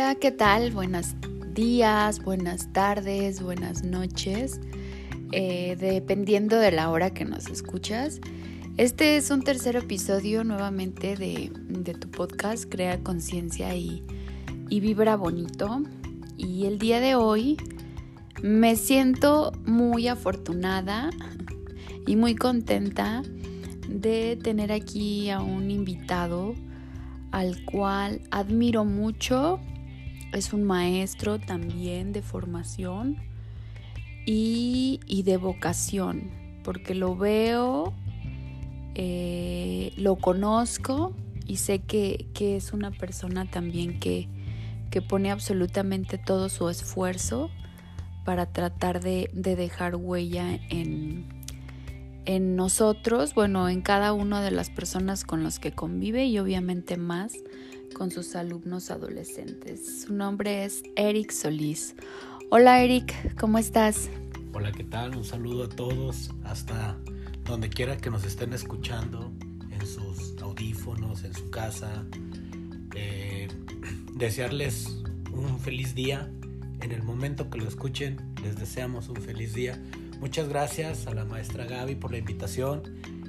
Hola, ¿qué tal? Buenos días, buenas tardes, buenas noches, eh, dependiendo de la hora que nos escuchas. Este es un tercer episodio nuevamente de, tu podcast Crea Conciencia y, y Vibra Bonito. Y el día de hoy me siento muy afortunada y muy contenta de tener aquí a un invitado al cual admiro mucho. Es un maestro también de formación y, de vocación, porque lo veo, eh, lo conozco y sé que, es una persona también que, que, pone absolutamente todo su esfuerzo para tratar de dejar huella en, en nosotros, bueno, en cada una de las personas con las que convive y obviamente más con sus alumnos adolescentes. Su nombre es Eric Solís. Hola Eric, ¿cómo estás? Hola, ¿qué tal? Un saludo a todos hasta donde quiera que nos estén escuchando, en sus audífonos, en su casa. Eh, desearles un feliz día. En el momento que lo escuchen, les deseamos un feliz día Muchas gracias a la maestra Gaby por la invitación.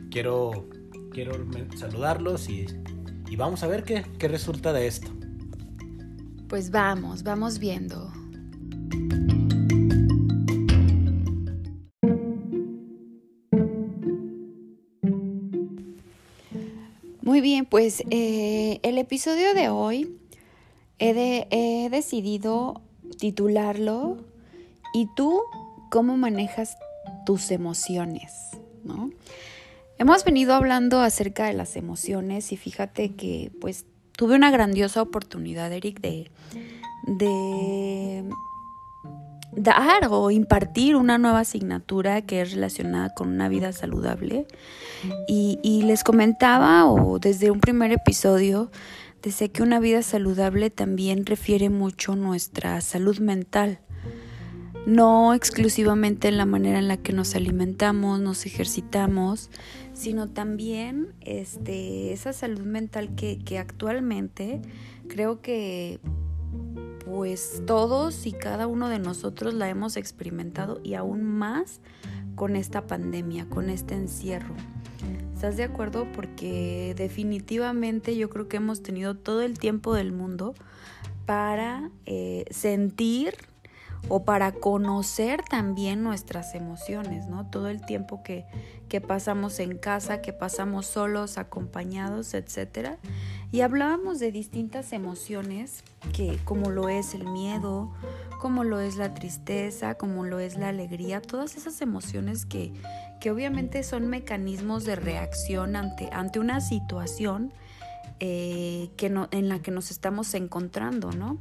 Quiero, quiero saludarlos y, vamos a ver qué, qué resulta de esto. Pues vamos, vamos viendo. Muy bien, pues eh, el episodio de hoy he, he decidido titularlo ¿Y tú cómo manejas tus emociones, ¿no? Hemos venido hablando acerca de las emociones y fíjate que pues tuve una grandiosa oportunidad, Eric, de, dar o impartir una nueva asignatura que es relacionada con una vida saludable. Y, les comentaba, o desde un primer episodio, decía que una vida saludable también refiere mucho nuestra salud mental no exclusivamente en la manera en la que nos alimentamos, nos ejercitamos, sino también este, esa salud mental que, actualmente creo que pues todos y cada uno de nosotros la hemos experimentado y aún más con esta pandemia, con este encierro. ¿Estás de acuerdo? Porque definitivamente yo creo que hemos tenido todo el tiempo del mundo para eh, sentir o para conocer también nuestras emociones, ¿no? Todo el tiempo que, que pasamos en casa, que pasamos solos, acompañados, etc. Y hablábamos de distintas emociones, que como lo es el miedo, como lo es la tristeza, como lo es la alegría, todas esas emociones que, que obviamente son mecanismos de reacción ante, ante una situación eh, que no, en la que nos estamos encontrando, ¿no?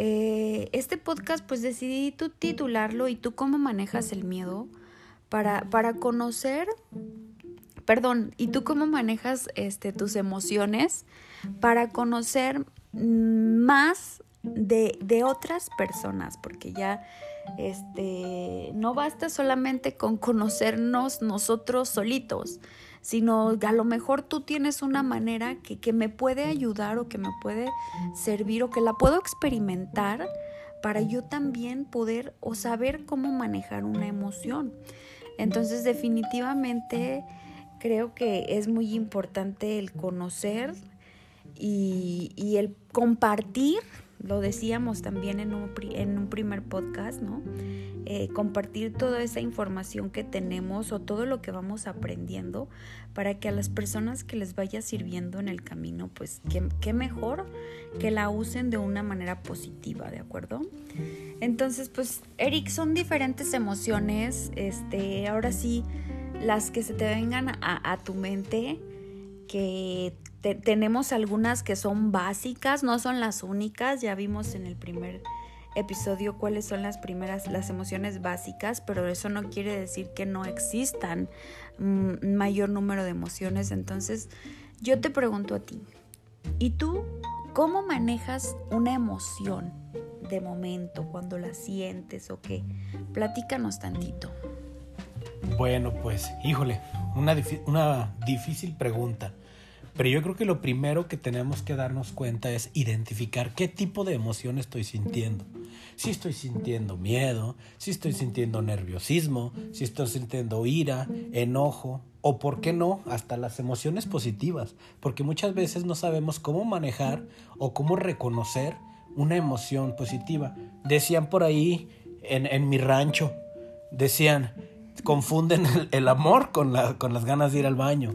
Eh, este podcast pues decidí tú titularlo y tú cómo manejas el miedo para, para conocer, perdón, y tú cómo manejas este, tus emociones para conocer más de, de otras personas, porque ya este, no basta solamente con conocernos nosotros solitos, sino a lo mejor tú tienes una manera que, que me puede ayudar o que me puede servir o que la puedo experimentar para yo también poder o saber cómo manejar una emoción. Entonces definitivamente creo que es muy importante el conocer y, y el compartir lo decíamos también en un, en un primer podcast, ¿no? Eh, compartir toda esa información que tenemos o todo lo que vamos aprendiendo para que a las personas que les vaya sirviendo en el camino, pues qué, mejor que la usen de una manera positiva, ¿de acuerdo? Entonces, pues, Eric, son diferentes emociones, este, ahora sí, las que se te vengan a, a tu mente, que tenemos algunas que son básicas, no son las únicas, ya vimos en el primer episodio cuáles son las primeras, las emociones básicas, pero eso no quiere decir que no existan un mayor número de emociones. Entonces, yo te pregunto a ti, ¿y tú cómo manejas una emoción de momento, cuando la sientes o qué? Platícanos tantito. Bueno, pues, híjole, una, una difícil pregunta Pero yo creo que lo primero que tenemos que darnos cuenta es identificar qué tipo de emoción estoy sintiendo. Si estoy sintiendo miedo, si estoy sintiendo nerviosismo, si estoy sintiendo ira, enojo, o por qué no, hasta las emociones positivas, porque muchas veces no sabemos cómo manejar o cómo reconocer una emoción positiva. Decían por ahí en, mi rancho, decían, confunden el, amor con, con las ganas de ir al baño.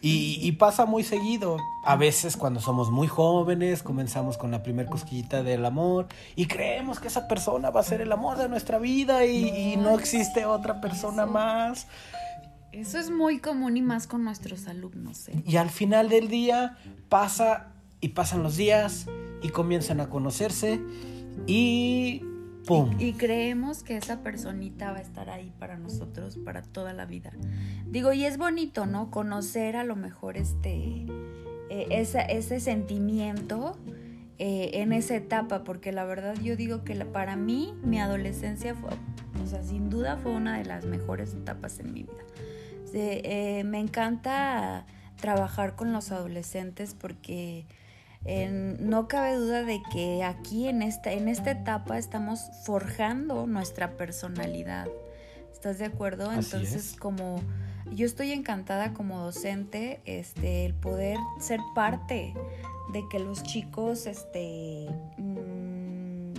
Y, pasa muy seguido. A veces cuando somos muy jóvenes comenzamos con la primer cosquillita del amor y creemos que esa persona va a ser el amor de nuestra vida y, no existe otra persona más. Eso es muy común y más con nuestros alumnos. ¿eh? Y al final del día pasa y pasan los días y comienzan a conocerse y y, creemos que esa personita va a estar ahí para nosotros para toda la vida. Digo, y es bonito, ¿no? Conocer a lo mejor este, eh, ese sentimiento eh, en esa etapa, porque la verdad yo digo que para mí mi adolescencia fue, o sea, sin duda fue una de las mejores etapas en mi vida. Eh, me encanta trabajar con los adolescentes porque no cabe duda de que aquí en esta, en esta etapa estamos forjando nuestra personalidad. ¿Estás de acuerdo? Entonces, como yo estoy encantada como docente, este, el poder ser parte de que los chicos, este, mm,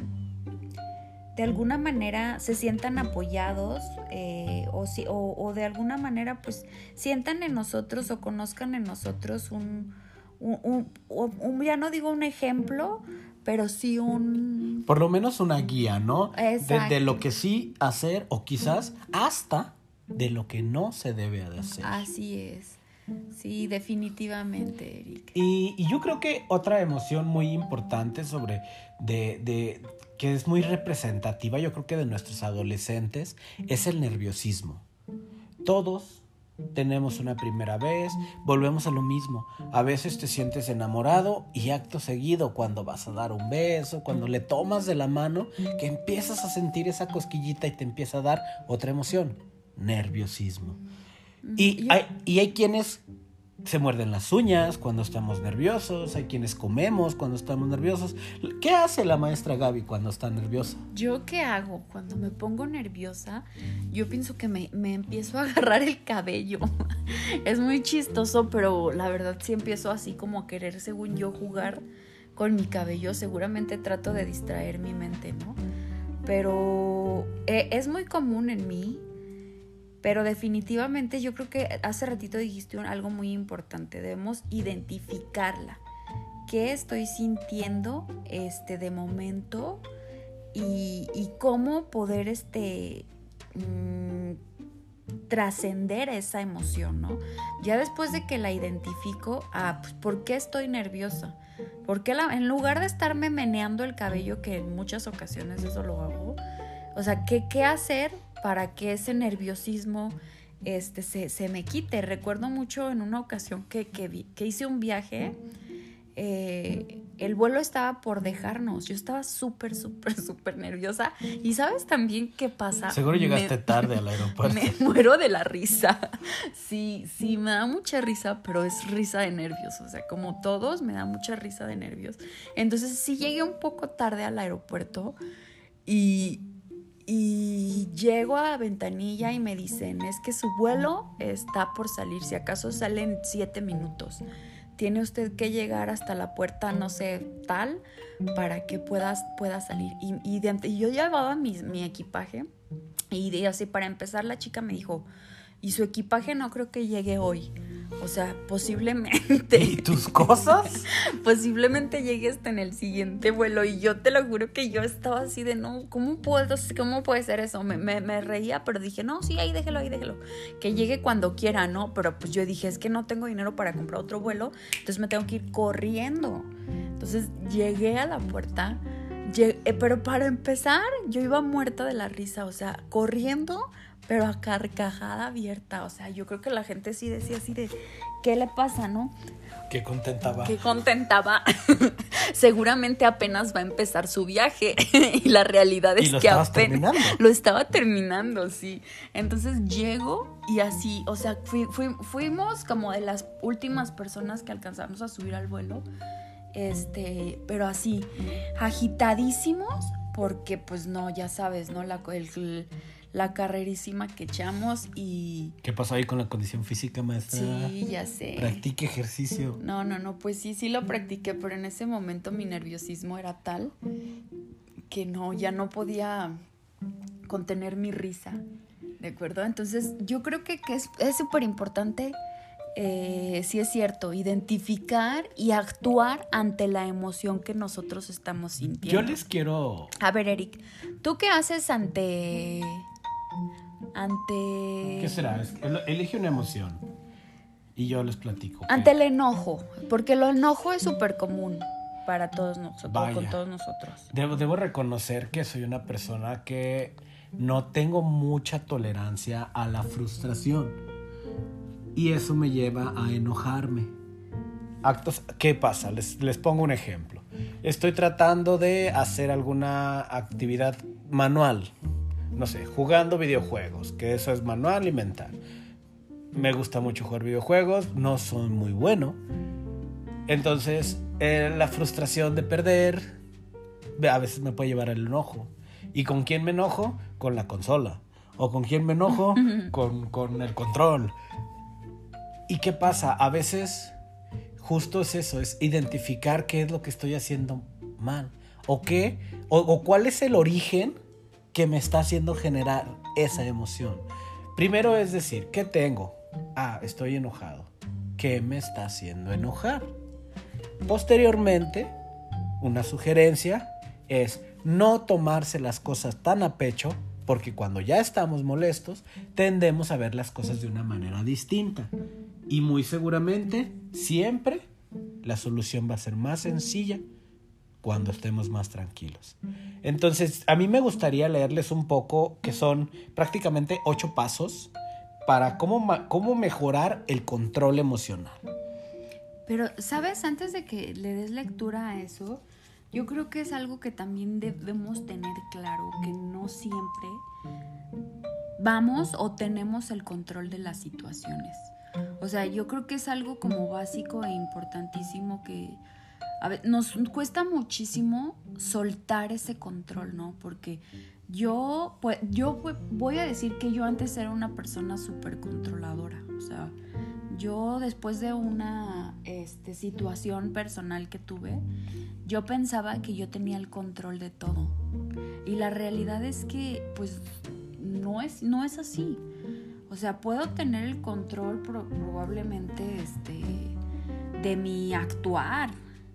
de alguna manera se sientan apoyados eh, o, si, o de alguna manera pues sientan en nosotros o conozcan en nosotros un, un, ya no digo un ejemplo, pero sí un... Por lo menos una guía, ¿no? De, lo que sí hacer o quizás hasta de lo que no se debe de hacer. Así es. Sí, definitivamente, Eric. Y, y yo creo que otra emoción muy importante sobre de, de, que es muy representativa, yo creo que de nuestros adolescentes, es el nerviosismo. Todos tenemos una primera vez, volvemos a lo mismo. A veces te sientes enamorado y acto seguido cuando vas a dar un beso, cuando le tomas de la mano, que empiezas a sentir esa cosquillita y te empieza a dar otra emoción, nerviosismo. Y hay, y hay quienes se muerden las uñas cuando estamos nerviosos, hay quienes comemos cuando estamos nerviosos. ¿Qué hace la maestra Gaby cuando está nerviosa? ¿Yo qué hago? Cuando me pongo nerviosa, yo pienso que me, empiezo a agarrar el cabello. es muy chistoso, pero la verdad sí empiezo así como a querer, según yo, jugar con mi cabello. Seguramente trato de distraer mi mente, ¿no? Pero eh, es muy común en mí pero definitivamente yo creo que hace ratito dijiste algo muy importante, debemos identificarla. ¿Qué estoy sintiendo este, de momento? Y, cómo poder este, mm, trascender esa emoción, ¿no? Ya después de que la identifico, ah, pues, ¿por qué estoy nerviosa? Porque en lugar de estarme meneando el cabello, que en muchas ocasiones eso lo hago, o sea, ¿qué, qué hacer para que ese nerviosismo este, se, me quite. Recuerdo mucho en una ocasión que, que, hice un viaje, eh, el vuelo estaba por dejarnos, yo estaba súper, súper, súper nerviosa. Y sabes también qué pasa. Seguro llegaste tarde al aeropuerto. Me muero de la risa. Sí, sí, me da mucha risa, pero es risa de nervios. O sea, como todos, me da mucha risa de nervios. Entonces sí llegué un poco tarde al aeropuerto y, y llego a ventanilla y me dicen, es que su vuelo está por salir, si acaso salen siete minutos. Tiene usted que llegar hasta la puerta, no sé, tal, para que puedas, pueda salir. Y, y, yo llevaba mi, mi equipaje y así para empezar la chica me dijo, y su equipaje no creo que llegue hoy. O sea, posiblemente. ¿Y tus cosas? posiblemente llegue hasta en el siguiente vuelo. Y yo te lo juro que yo estaba así de no, ¿cómo puedo, cómo puede ser eso? Me, me, reía, pero dije, no, sí, ahí déjelo, ahí déjelo. Que llegue cuando quiera, ¿no? Pero pues yo dije, es que no tengo dinero para comprar otro vuelo, entonces me tengo que ir corriendo. Entonces llegué a la puerta. Eh, pero para empezar, yo iba muerta de la risa, o sea, corriendo pero a carcajada abierta. O sea, yo creo que la gente sí decía así de, ¿qué le pasa, no? Qué contentaba. Qué contentaba. Seguramente apenas va a empezar su viaje y la realidad es que apenas terminando. lo estaba terminando, sí. Entonces llego y así, o sea, fui- fui- fuimos como de las últimas personas que alcanzamos a subir al vuelo. Este, pero así, agitadísimos, porque pues no, ya sabes, ¿no? La, el- la carrerísima que echamos y... ¿Qué pasó ahí con la condición física, maestra? Sí, ya sé. Practique ejercicio. No, no, no, pues sí, sí lo practiqué, pero en ese momento mi nerviosismo era tal que no, ya no podía contener mi risa, ¿de acuerdo? Entonces yo creo que, que es es súper importante, eh, sí es cierto, identificar y actuar ante la emoción que nosotros estamos sintiendo. Yo les quiero. A ver, Eric, ¿tú qué haces ante... ante... ¿Qué será? Elige una emoción. Y yo les platico. Ante el enojo, porque el enojo es súper común para todos nosotros, Vaya. con todos nosotros. Debo, debo reconocer que soy una persona que no tengo mucha tolerancia a la frustración. Y eso me lleva a enojarme. Actos, ¿qué pasa? Les, les pongo un ejemplo. Estoy tratando de hacer alguna actividad manual. No sé, jugando videojuegos, que eso es manual y mental. Me gusta mucho jugar videojuegos, no soy muy bueno. Entonces, eh, la frustración de perder a veces me puede llevar al enojo. ¿Y con quién me enojo? Con la consola. ¿O con quién me enojo? con, con el control. ¿Y qué pasa? A veces justo es eso, es identificar qué es lo que estoy haciendo mal. O qué, o, o cuál es el origen que me está haciendo generar esa emoción. Primero es decir, ¿qué tengo? Ah, estoy enojado. ¿Qué me está haciendo enojar? Posteriormente, una sugerencia es no tomarse las cosas tan a pecho, porque cuando ya estamos molestos, tendemos a ver las cosas de una manera distinta. Y muy seguramente, siempre, la solución va a ser más sencilla cuando estemos más tranquilos. Entonces, a mí me gustaría leerles un poco, que son prácticamente ocho pasos para cómo, cómo mejorar el control emocional. Pero, ¿sabes? Antes de que le des lectura a eso, yo creo que es algo que también debemos tener claro, que no siempre vamos o tenemos el control de las situaciones. O sea, yo creo que es algo como básico e importantísimo que a ver, nos cuesta muchísimo soltar ese control, ¿no? Porque yo, pues, yo voy a decir que yo antes era una persona súper controladora. O sea, yo después de una este, situación personal que tuve, yo pensaba que yo tenía el control de todo. Y la realidad es que, pues, no es, no es así. O sea, puedo tener el control pro- probablemente este, de mi actuar,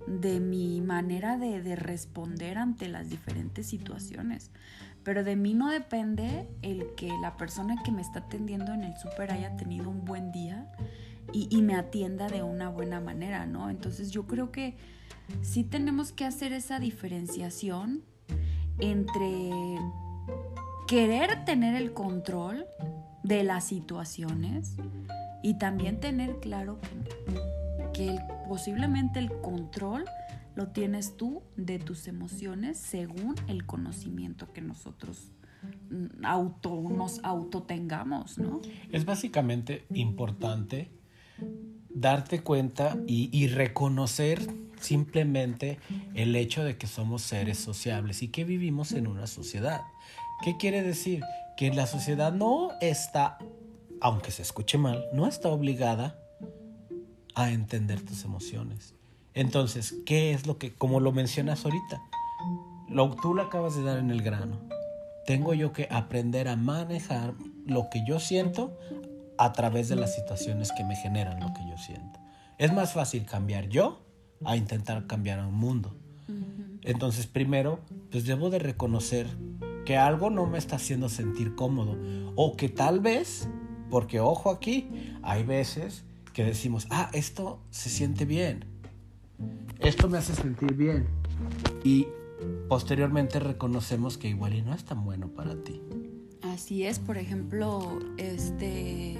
de mi manera de, de responder ante las diferentes situaciones. Pero de mí no depende el que la persona que me está atendiendo en el súper haya tenido un buen día y, y me atienda de una buena manera, ¿no? Entonces yo creo que sí tenemos que hacer esa diferenciación entre querer tener el control de las situaciones y también tener claro que, que el- posiblemente el control lo tienes tú de tus emociones según el conocimiento que nosotros mm, auto, nos autotengamos, ¿no? Es básicamente importante darte cuenta y, y reconocer simplemente el hecho de que somos seres sociables y que vivimos en una sociedad. ¿Qué quiere decir? Que la sociedad no está, aunque se escuche mal, no está obligada a entender tus emociones. Entonces, ¿qué es lo que, como lo mencionas ahorita, lo, tú lo acabas de dar en el grano. Tengo yo que aprender a manejar lo que yo siento a través de las situaciones que me generan lo que yo siento. Es más fácil cambiar yo a intentar cambiar a un mundo. Entonces, primero, pues debo de reconocer que algo no me está haciendo sentir cómodo o que tal vez, porque ojo aquí, hay veces que decimos, ah, esto se siente bien, esto me hace sentir bien y posteriormente reconocemos que igual y no es tan bueno para ti. Así es, por ejemplo, este,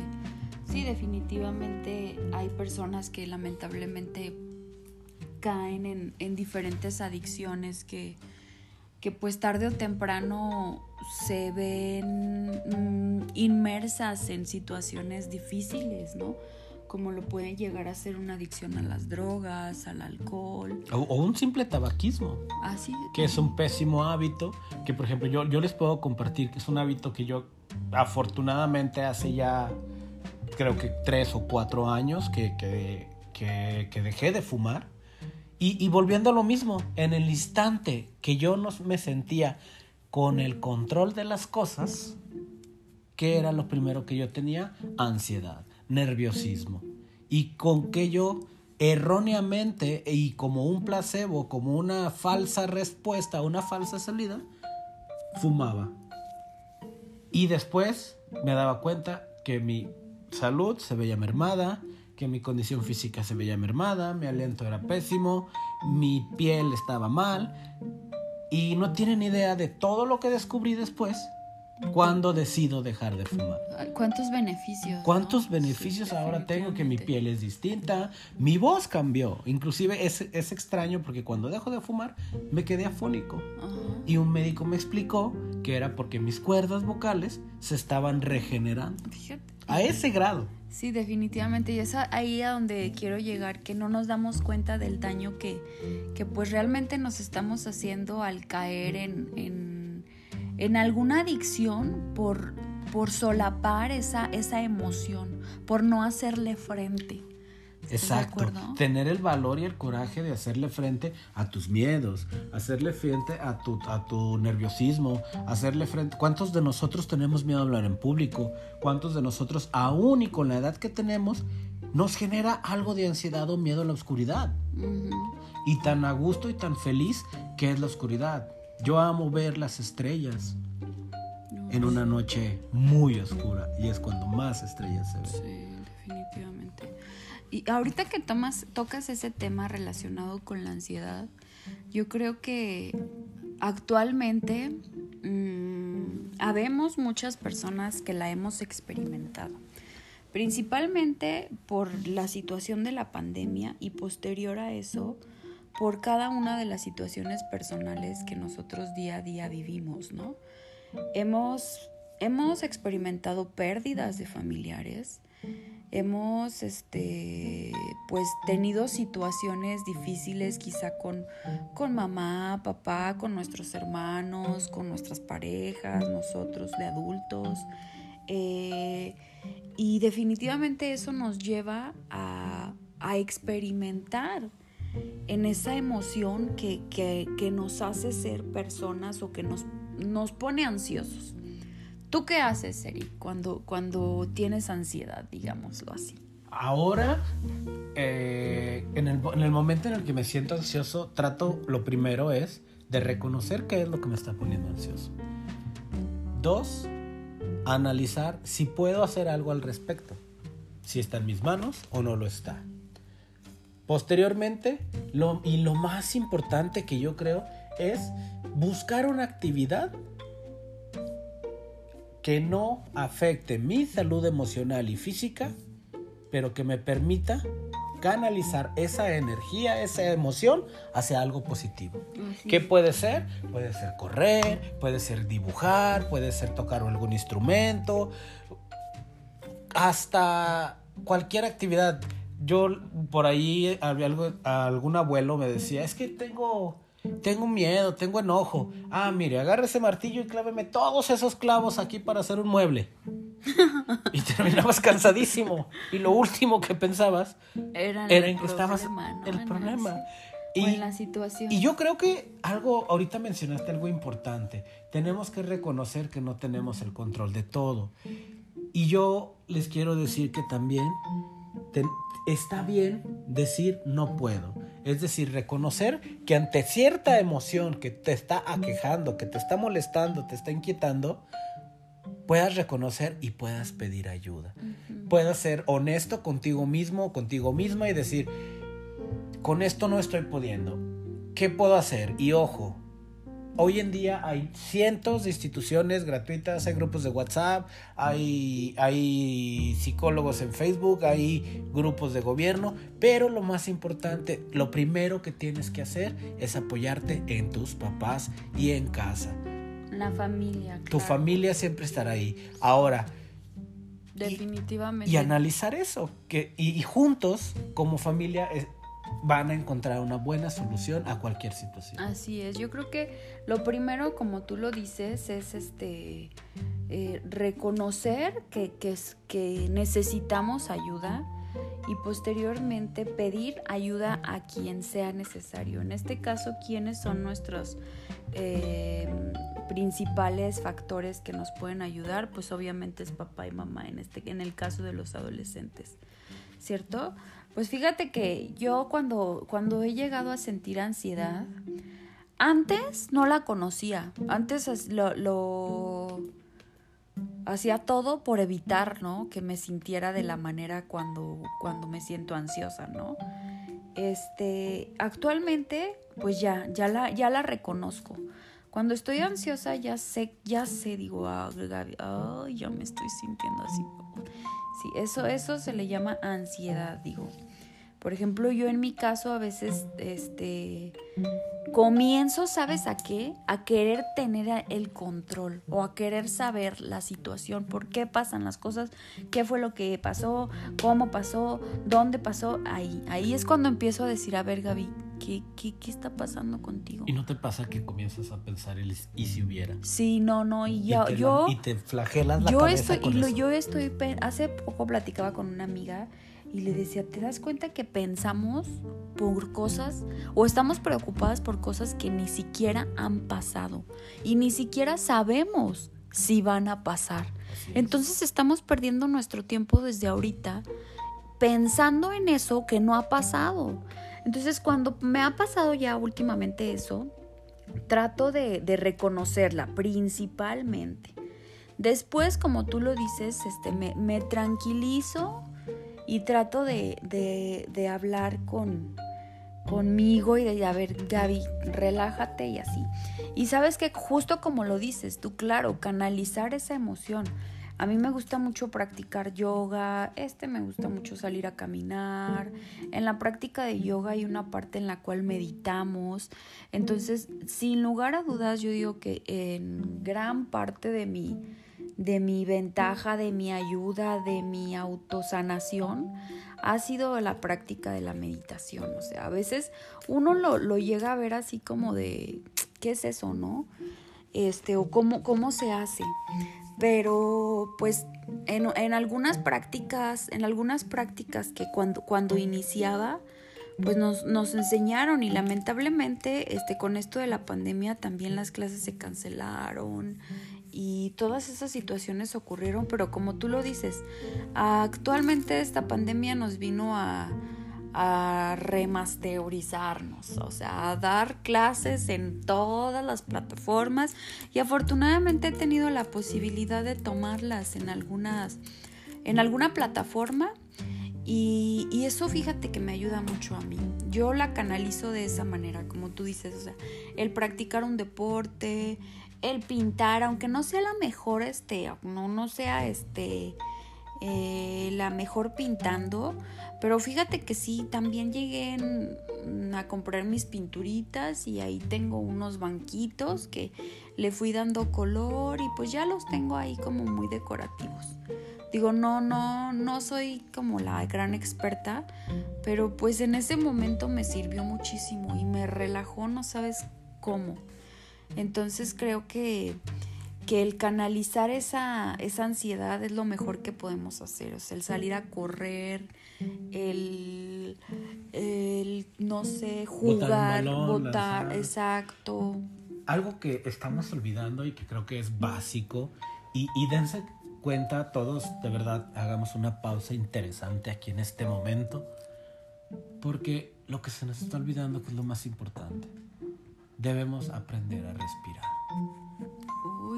sí, definitivamente hay personas que lamentablemente caen en, en diferentes adicciones que, que pues tarde o temprano se ven mm, inmersas en situaciones difíciles, ¿no? Como lo puede llegar a ser una adicción a las drogas, al alcohol. O, o un simple tabaquismo. Así. que es un pésimo hábito, que por ejemplo yo, yo les puedo compartir que es un hábito que yo afortunadamente hace ya creo que tres o cuatro años que, que, que- que dejé de fumar. Y, y volviendo a lo mismo, en el instante que yo no me sentía con el control de las cosas, ¿qué era lo primero que yo tenía? Ansiedad, nerviosismo. Y con que yo erróneamente y como un placebo, como una falsa respuesta, una falsa salida, fumaba. Y después me daba cuenta que mi salud se veía mermada, que mi condición física se veía mermada, mi aliento era pésimo, mi piel estaba mal. Y no tienen idea de todo lo que descubrí después cuando decido dejar de fumar. ¿Cuántos beneficios? ¿Cuántos no? beneficios Sí, ahora tengo que mi piel es distinta? Mi voz cambió. Inclusive es, es extraño porque cuando dejo de fumar me quedé afónico. Ajá. Y un médico me explicó que era porque mis cuerdas vocales se estaban regenerando. Fíjate. A ese grado. Sí, definitivamente. Y es ahí a donde quiero llegar, que no nos damos cuenta del daño que, que pues realmente nos estamos haciendo al caer en, en, en alguna adicción por, por solapar esa, esa emoción, por no hacerle frente. ¿Estás de Exacto. Tener el valor y el coraje de hacerle frente a tus miedos, hacerle frente a tu, a tu nerviosismo, hacerle frente. ¿Cuántos de nosotros tenemos miedo a hablar en público? ¿Cuántos de nosotros, aún y con la edad que tenemos, nos genera algo de ansiedad o miedo a la oscuridad? Y tan a gusto y tan feliz que es la oscuridad. Yo amo ver las estrellas No, en una noche muy oscura y es cuando más estrellas se ven. Sí, definitivamente. Y ahorita que tomas, tocas ese tema relacionado con la ansiedad, yo creo que actualmente mm, habemos muchas personas que la hemos experimentado, principalmente por la situación de la pandemia y posterior a eso, por cada una de las situaciones personales que nosotros día a día vivimos, ¿no? Hemos, hemos experimentado pérdidas de familiares, hemos este pues tenido situaciones difíciles quizá con, con mamá, papá, con nuestros hermanos, con nuestras parejas, nosotros de adultos. eh, y definitivamente eso nos lleva a, a experimentar en esa emoción que, que- que nos hace ser personas o que nos, nos pone ansiosos. ¿Tú qué haces, Eri, cuando, cuando tienes ansiedad, digámoslo así? Ahora, eh, en, el, en el momento en el que me siento ansioso, trato, lo primero es de reconocer qué es lo que me está poniendo ansioso. Dos, analizar si puedo hacer algo al respecto. Si está en mis manos o no lo está. Posteriormente, lo, y lo más importante que yo creo es buscar una actividad que no afecte mi salud emocional y física, pero que me permita canalizar esa energía, esa emoción hacia algo positivo. ¿Qué puede ser? Puede ser correr, puede ser dibujar, puede ser tocar algún instrumento, hasta cualquier actividad. Yo por ahí había algo, algún abuelo me decía, es que tengo, tengo miedo, tengo enojo. Ah, mire, agarre ese martillo y cláveme todos esos clavos aquí para hacer un mueble. y terminabas cansadísimo. Y lo último que pensabas Era, en que estabas problema, ¿no? el En problema. Y, en la situación. y yo creo que algo, ahorita mencionaste algo importante. Tenemos que reconocer que no tenemos el control de todo. Y yo les quiero decir que también está bien decir no puedo. Es decir, reconocer que ante cierta emoción que te está aquejando, que te está molestando, te está inquietando, puedas reconocer y puedas pedir ayuda. Ujú. Puedas ser honesto contigo mismo, contigo misma y decir, con esto no estoy pudiendo. ¿Qué puedo hacer? Y ojo, hoy en día hay cientos de instituciones gratuitas, hay grupos de WhatsApp, hay, hay psicólogos en Facebook, hay grupos de gobierno, pero lo más importante, lo primero que tienes que hacer es apoyarte en tus papás y en casa. La familia. Tu familia siempre estará ahí. Ahora, Definitivamente. Y, analizar eso. Que, y, juntos, como familia, van a encontrar una buena solución a cualquier situación. Así es. Yo creo que lo primero, como tú lo dices, es este eh, reconocer que, que, necesitamos ayuda y posteriormente pedir ayuda a quien sea necesario. En este caso, ¿quiénes son nuestros eh, principales factores que nos pueden ayudar? Pues obviamente es papá y mamá en, este, en el caso de los adolescentes, ¿cierto? Pues fíjate que yo cuando, cuando he llegado a sentir ansiedad, antes no la conocía, antes lo, hacía todo por evitar, ¿no? Que me sintiera de la manera cuando, cuando me siento ansiosa, ¿no? Este, actualmente, pues ya, ya la, ya la reconozco. Cuando estoy ansiosa, ya sé, ya sé, digo, ah, ay, ya me estoy sintiendo así. Sí, eso, eso se le llama ansiedad, digo. Por ejemplo, yo en mi caso a veces, este, comienzo, ¿sabes a qué? A querer tener el control o a querer saber la situación, por qué pasan las cosas, qué fue lo que pasó, cómo pasó, dónde pasó. Ahí, ahí es cuando empiezo a decir, a ver, Gaby, ¿qué, qué, qué está pasando contigo? ¿Y no te pasa que comienzas a pensar el y si hubiera? Sí, no, no, y, yo... Y te, yo, y te flagelas la yo cabeza estoy, y lo, Yo estoy, hace poco platicaba con una amiga y le decía, ¿te das cuenta que pensamos por cosas o estamos preocupadas por cosas que ni siquiera han pasado y ni siquiera sabemos si van a pasar? Entonces estamos perdiendo nuestro tiempo desde ahorita pensando en eso que no ha pasado. Entonces cuando me ha pasado ya últimamente eso, trato de, reconocerla principalmente. Después, como tú lo dices, este, me, tranquilizo y trato de, hablar con, conmigo y de, a ver, Gaby, relájate y así. Y sabes que justo como lo dices tú, claro, canalizar esa emoción. A mí me gusta mucho practicar yoga, este me gusta mucho salir a caminar. En la práctica de yoga hay una parte en la cual meditamos. Entonces, sin lugar a dudas, yo digo que en gran parte de mi de mi ventaja, de mi ayuda, de mi autosanación, ha sido la práctica de la meditación. O sea, a veces uno lo, lo llega a ver así como de, ¿qué es eso, no? Este, o cómo, cómo se hace. Pero pues en, en, algunas prácticas, en algunas prácticas que cuando, cuando iniciaba, pues nos, nos, enseñaron y lamentablemente este, con esto de la pandemia también las clases se cancelaron y todas esas situaciones ocurrieron, pero como tú lo dices, actualmente esta pandemia nos vino a, a remasterizarnos, o sea, a dar clases en todas las plataformas y afortunadamente he tenido la posibilidad de tomarlas en algunas, en alguna plataforma y, eso fíjate que me ayuda mucho a mí. Yo la canalizo de esa manera, como tú dices, o sea, el practicar un deporte, el pintar, aunque no sea la mejor, este, no, no sea este, eh, la mejor pintando, pero fíjate que sí, también llegué a comprar mis pinturitas y ahí tengo unos banquitos que le fui dando color y pues ya los tengo ahí como muy decorativos. Digo, no, no, no soy como la gran experta, pero pues en ese momento me sirvió muchísimo y me relajó, no sabes cómo. Entonces creo que, que el canalizar esa, esa ansiedad es lo mejor que podemos hacer. O sea, el salir a correr, el, el no sé, jugar, votar, exacto. Algo que estamos olvidando y que creo que es básico, y, y dense cuenta todos, de verdad, hagamos una pausa interesante aquí en este momento, porque lo que se nos está olvidando que es lo más importante debemos aprender a respirar.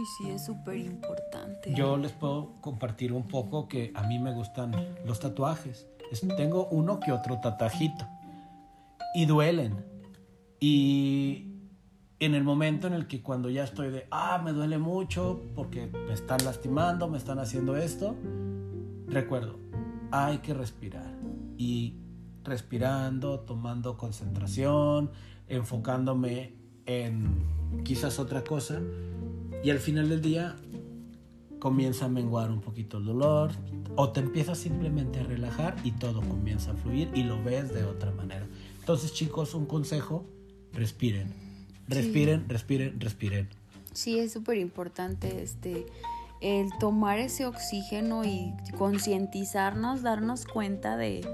Sí, es súper importante. Yo les puedo compartir un poco que a mí me gustan los tatuajes. Tengo uno que otro tatajito. Y duelen. Y en el momento en el que cuando ya estoy de, ah, me duele mucho porque me están lastimando, me están haciendo esto, recuerdo, hay que respirar. Y respirando, tomando concentración, enfocándome en quizás otra cosa. Y al final del día comienza a menguar un poquito el dolor o te empiezas simplemente a relajar y todo comienza a fluir y lo ves de otra manera. Entonces chicos, un consejo, respiren Respiren, respiren, respiren. Sí, es súper importante este el tomar ese oxígeno y concientizarnos, darnos cuenta de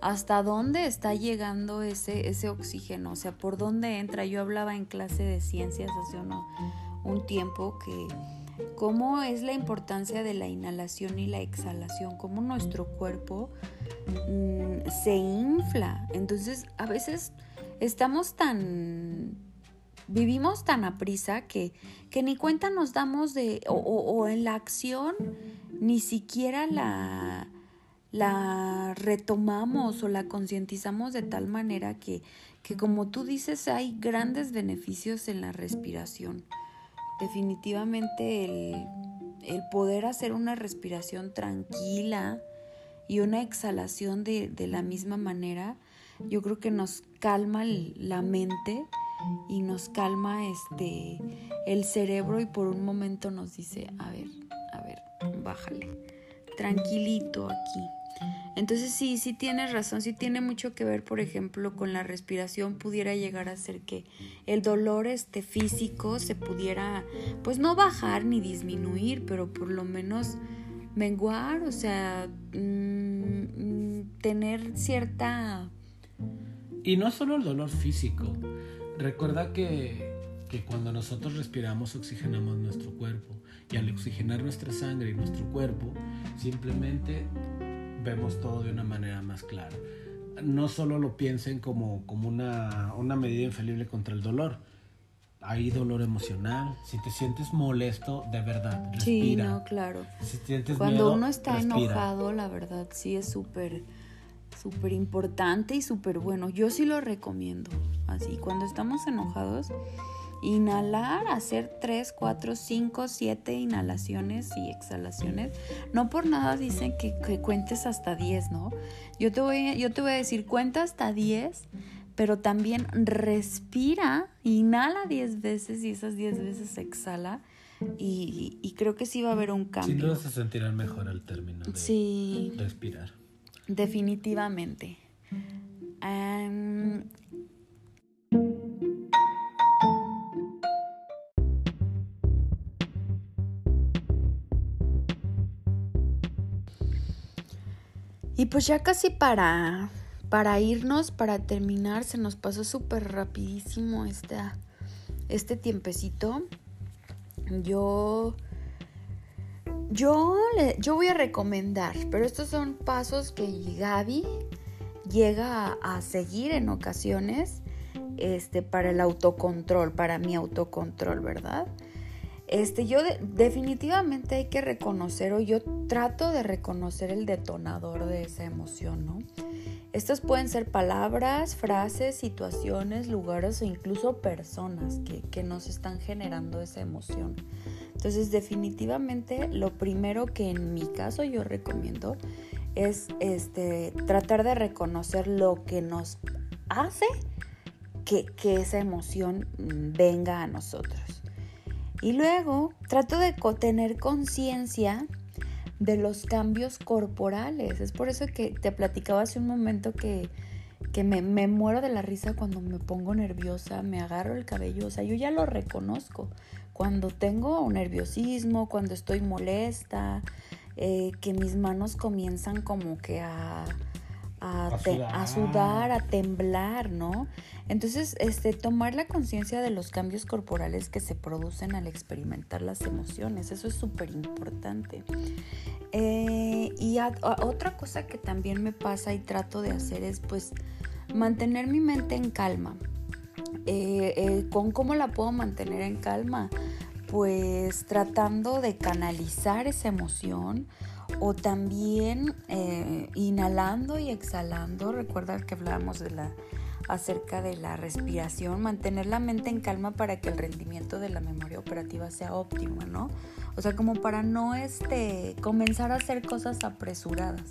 hasta dónde está llegando ese, ese oxígeno, o sea, por dónde entra. Yo hablaba en clase de ciencias hace un tiempo que cómo es la importancia de la inhalación y la exhalación, cómo nuestro cuerpo mm, se infla. Entonces, a veces estamos tan vivimos tan a prisa que, que ni cuenta nos damos de, o, en la acción, ni siquiera la, la retomamos o la concientizamos de tal manera que, que, como tú dices, hay grandes beneficios en la respiración. Definitivamente el, el poder hacer una respiración tranquila y una exhalación de, de la misma manera, yo creo que nos calma la mente y nos calma este el cerebro y por un momento nos dice, a ver, a ver, bájale, tranquilito aquí. Entonces sí, sí tienes razón, sí tiene mucho que ver, por ejemplo, con la respiración pudiera llegar a ser que el dolor este físico se pudiera pues no bajar ni disminuir, pero por lo menos menguar, o sea, mm, mm, tener cierta... Y no solo el dolor físico, Recuerda que, cuando nosotros respiramos oxigenamos nuestro cuerpo y al oxigenar nuestra sangre y nuestro cuerpo simplemente vemos todo de una manera más clara. No solo lo piensen como, como una, una medida infalible contra el dolor, hay dolor emocional. Si te sientes molesto, de verdad, respira. Sí, no, claro. Cuando uno está enojado, la verdad, sí es súper súper importante y súper bueno. Yo sí lo recomiendo. Así, cuando estamos enojados, inhalar, hacer 3, 4, 5, 7 inhalaciones y exhalaciones. No por nada dicen que, cuentes hasta 10, ¿no? Yo te, voy, yo te voy a decir, cuenta hasta 10, pero también respira, inhala 10 veces y esas 10 veces exhala. Y, creo que sí va a haber un cambio. Sin duda se sentirán mejor al término de sí. respirar. Definitivamente. Y pues ya casi para, para irnos, para terminar, se nos pasó súper rapidísimo este tiempecito. Yo yo, yo voy a recomendar, pero estos son pasos que Gaby llega a, seguir en ocasiones este, para el autocontrol, para mi autocontrol, ¿verdad? Este, yo definitivamente hay que reconocer, o yo trato de reconocer el detonador de esa emoción, ¿no? Estos pueden ser palabras, frases, situaciones, lugares o incluso personas que, que nos están generando esa emoción. Entonces definitivamente lo primero que en mi caso yo recomiendo es este, tratar de reconocer lo que nos hace que, esa emoción venga a nosotros. Y luego trato de tener conciencia de los cambios corporales. Es por eso que te platicaba hace un momento que, me, me, muero de la risa cuando me pongo nerviosa, me agarro el cabello. O sea, yo ya lo reconozco cuando tengo un nerviosismo, cuando estoy molesta, eh, que mis manos comienzan como que a, a, sudar. a, temblar, ¿no? Entonces, este, tomar la conciencia de los cambios corporales que se producen al experimentar las emociones, eso es súper importante. Eh, y otra cosa que también me pasa y trato de hacer es pues mantener mi mente en calma. Eh, eh, ¿Con cómo la puedo mantener en calma? Pues tratando de canalizar esa emoción o también eh, inhalando y exhalando. Recuerda que hablábamos de la acerca de la respiración, mantener la mente en calma para que el rendimiento de la memoria operativa sea óptimo, ¿no? O sea, como para no este, comenzar a hacer cosas apresuradas,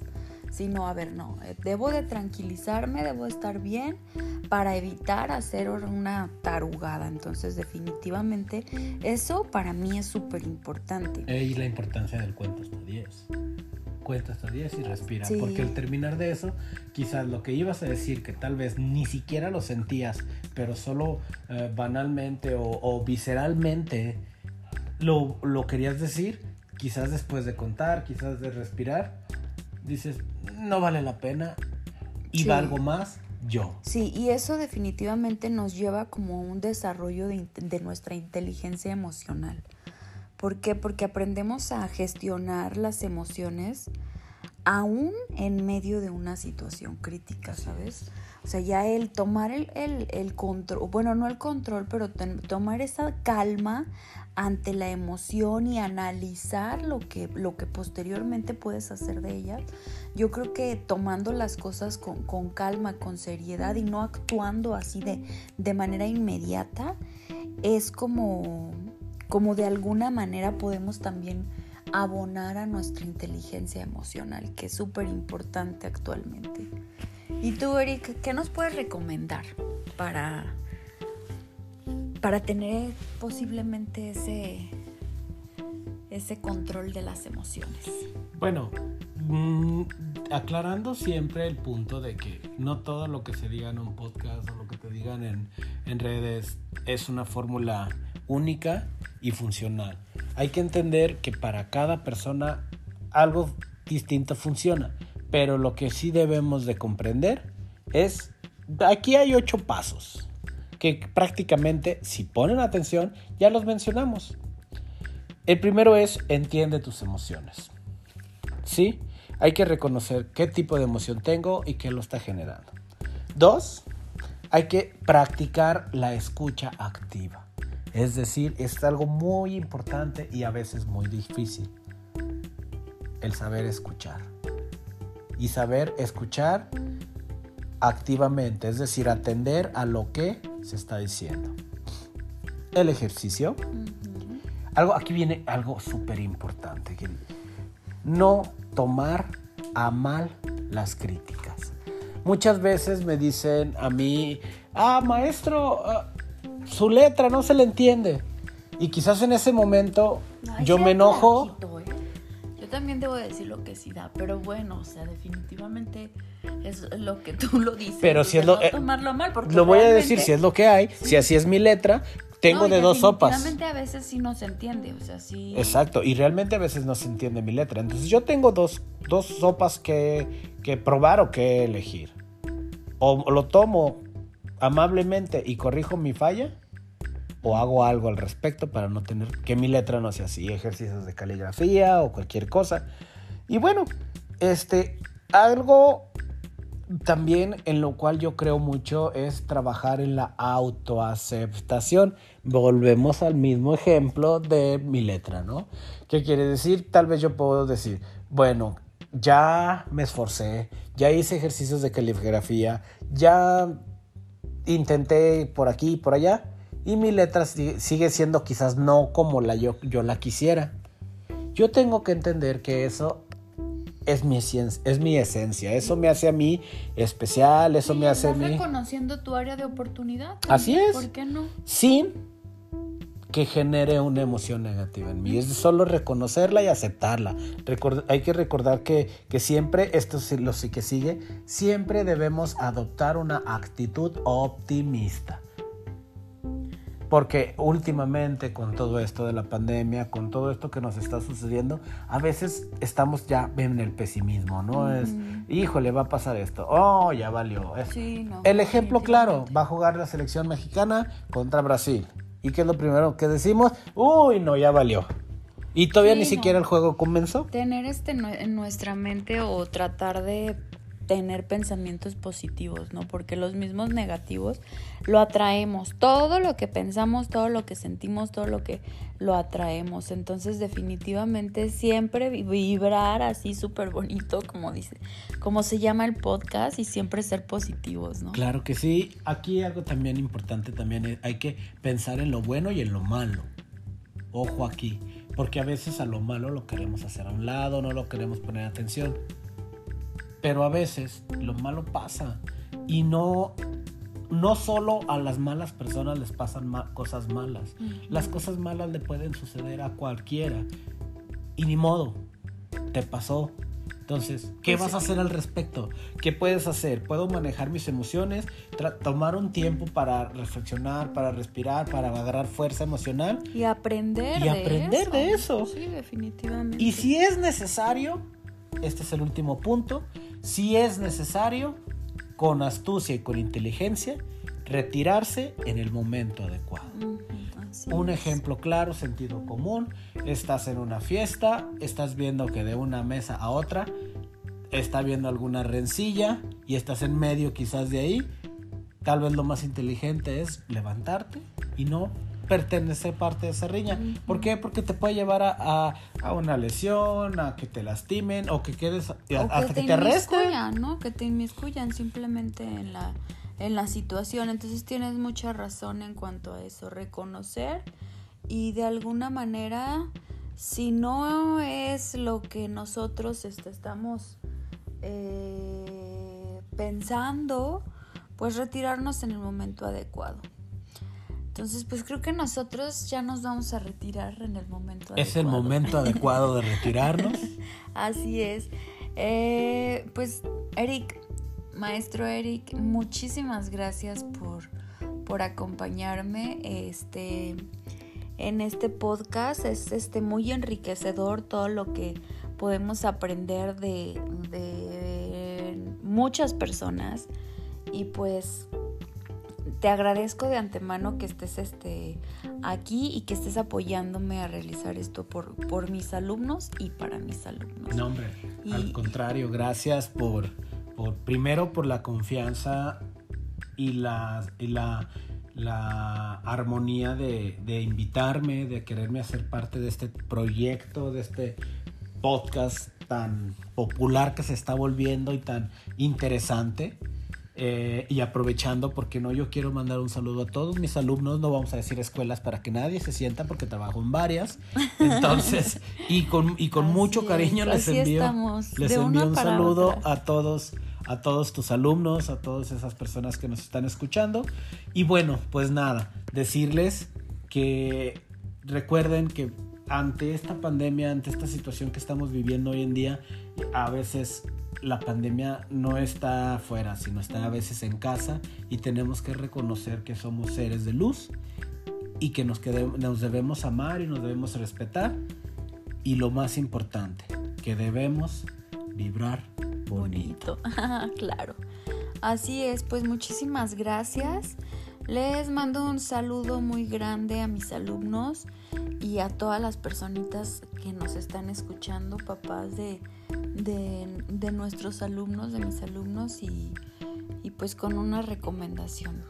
sino, a ver, no, eh, debo de tranquilizarme, debo de estar bien para evitar hacer una tarugada. Entonces, definitivamente, eso para mí es súper importante. Y la importancia del cuento hasta 10 cuenta hasta 10 y respira. Porque al terminar de eso, quizás lo que ibas a decir, que tal vez ni siquiera lo sentías, pero solo eh, banalmente o, visceralmente lo, lo, querías decir, quizás después de contar, quizás de respirar, dices, no vale la pena y valgo más yo. Sí, y eso definitivamente nos lleva como un desarrollo de, de nuestra inteligencia emocional. ¿Por qué? Porque aprendemos a gestionar las emociones aún en medio de una situación crítica, ¿sabes? O sea, ya el tomar el, el, control, bueno, no el control, pero tomar esa calma ante la emoción y analizar lo que, lo que posteriormente puedes hacer de ella, yo creo que tomando las cosas con, con calma, con seriedad y no actuando así de, de manera inmediata, es como como de alguna manera podemos también abonar a nuestra inteligencia emocional, que es súper importante actualmente. Y tú, Eric, ¿qué nos puedes recomendar para, para tener posiblemente ese, ese control de las emociones? Bueno, mm, aclarando siempre el punto de que no todo lo que se diga en un podcast o lo que te digan en, en redes es una fórmula única y funcional. Hay que entender que para cada persona algo distinto funciona, pero lo que sí debemos de comprender es, aquí hay ocho pasos, que prácticamente si ponen atención ya los mencionamos. El primero es entiende tus emociones. ¿Sí? Hay que reconocer qué tipo de emoción tengo y qué lo está generando. Dos, hay que practicar la escucha activa. Es decir, es algo muy importante y a veces muy difícil. El saber escuchar. Y saber escuchar activamente, es decir, atender a lo que se está diciendo. El ejercicio. Algo, aquí viene algo súper importante. No tomar a mal las críticas. Muchas veces me dicen a mí, ah, maestro, ah, su letra no se le entiende. Y quizás en ese momento yo me enojo. También debo decir lo que sí da, pero bueno, o sea, definitivamente es lo que tú lo dices. Pero si es lo. Eh, tomarlo mal, porque lo voy a decir si es lo que hay, si así es mi letra. Tengo de dos sopas. Realmente a veces sí no se entiende, o sea, sí. Exacto, y realmente a veces no se entiende mi letra. Entonces yo tengo dos, dos sopas que, que probar o que elegir. O lo tomo amablemente y corrijo mi falla o hago algo al respecto para no tener que mi letra no sea así, ejercicios de caligrafía o cualquier cosa. Y bueno, este algo también en lo cual yo creo mucho es trabajar en la autoaceptación. Volvemos al mismo ejemplo de mi letra, ¿no? ¿Qué quiere decir? Tal vez yo puedo decir, bueno, ya me esforcé, ya hice ejercicios de caligrafía, ya intenté por aquí y por allá y mi letra sigue siendo quizás no como la yo, yo la quisiera. Yo tengo que entender que eso es mi, es mi esencia, eso me hace a mí especial, eso me hace a mí... reconociendo tu área de oportunidad. Así es. ¿Por qué no? Sin que genere una emoción negativa en mí. Es solo reconocerla y aceptarla. hay que recordar que, que siempre, esto es lo que sigue, siempre debemos adoptar una actitud optimista. Porque últimamente con todo esto de la pandemia, con todo esto que nos está sucediendo, a veces estamos ya en el pesimismo, ¿no? Es, híjole, va a pasar esto. Oh, ya valió. el ejemplo claro, va a jugar la selección mexicana contra Brasil. ¿Y qué es lo primero que decimos? Uy, no, ya valió. Y todavía ni siquiera el juego comenzó. Tener este en nuestra mente o tratar de tener pensamientos positivos, ¿no? Porque los mismos negativos lo atraemos. Todo lo que pensamos, todo lo que sentimos, todo lo que lo atraemos. Entonces, definitivamente siempre vibrar así súper bonito, como dice, como se llama el podcast, y siempre ser positivos, ¿no? Claro que sí. Aquí algo también importante también hay que pensar en lo bueno y en lo malo. Ojo aquí, porque a veces a lo malo lo queremos hacer a un lado, no lo queremos poner atención. Pero a veces lo malo pasa y no, no solo a las malas personas les pasan cosas malas. Las cosas malas le pueden suceder a cualquiera. Y ni modo, te pasó. Entonces, ¿qué pues vas a hacer al respecto? ¿Qué puedes hacer? ¿Puedo manejar mis emociones? tomar un tiempo para reflexionar, para respirar, para agarrar fuerza emocional. Y aprender. Y aprender de eso. Sí, definitivamente. Y si es necesario, este es el último punto, si es necesario, con astucia y con inteligencia, retirarse en el momento adecuado. Un ejemplo claro, sentido común, estás en una fiesta, estás viendo que de una mesa a otra está viendo alguna rencilla y estás en medio quizás de ahí, tal vez lo más inteligente es levantarte y no pertenece parte de esa riña. ¿Por qué? Porque te puede llevar a, una lesión, a que te lastimen o que quedes hasta que, te, arresten. ¿no? Que te inmiscuyan simplemente en la, en la situación. Entonces tienes mucha razón en cuanto a eso, reconocer y de alguna manera, si no es lo que nosotros este, estamos eh, pensando, pues retirarnos en el momento adecuado. Entonces, pues creo que nosotros ya nos vamos a retirar en el momento adecuado. Es el momento adecuado de retirarnos. Así es. Eh, pues, Eric, maestro Eric, muchísimas gracias por, por acompañarme este, en este podcast. Es este, muy enriquecedor todo lo que podemos aprender de, de muchas personas. Y pues te agradezco de antemano que estés este, aquí y que estés apoyándome a realizar esto por, por mis alumnos y para mis alumnos. No, hombre, al contrario, gracias por, por, primero por la confianza y la, y la, la armonía de, de invitarme, de quererme hacer parte de este proyecto, de este podcast tan popular que se está volviendo y tan interesante. Eh, y aprovechando, porque no, yo quiero mandar un saludo a todos mis alumnos, no vamos a decir escuelas para que nadie se sienta, porque trabajo en varias. Entonces, y con, y con mucho cariño les envío, les envío un saludo a todos, a todos tus alumnos, a todas esas personas que nos están escuchando. Y bueno, pues nada, decirles que recuerden que ante esta pandemia, ante esta situación que estamos viviendo hoy en día, a veces la pandemia no está afuera, sino está a veces en casa y tenemos que reconocer que somos seres de luz y que nos, nos debemos amar y nos debemos respetar. Y lo más importante, que debemos vibrar bonito. claro. Así es, pues muchísimas gracias. Les mando un saludo muy grande a mis alumnos y a todas las personitas que nos están escuchando, papás de de, nuestros alumnos, de mis alumnos y, y pues con una recomendación.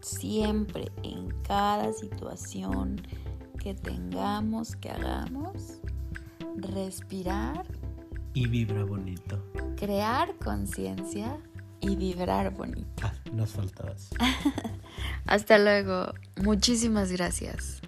Siempre, en cada situación que tengamos, que hagamos, respirar. Y vibra bonito. Crear conciencia y vibrar bonito. Ah, nos faltabas. Hasta luego. Muchísimas gracias.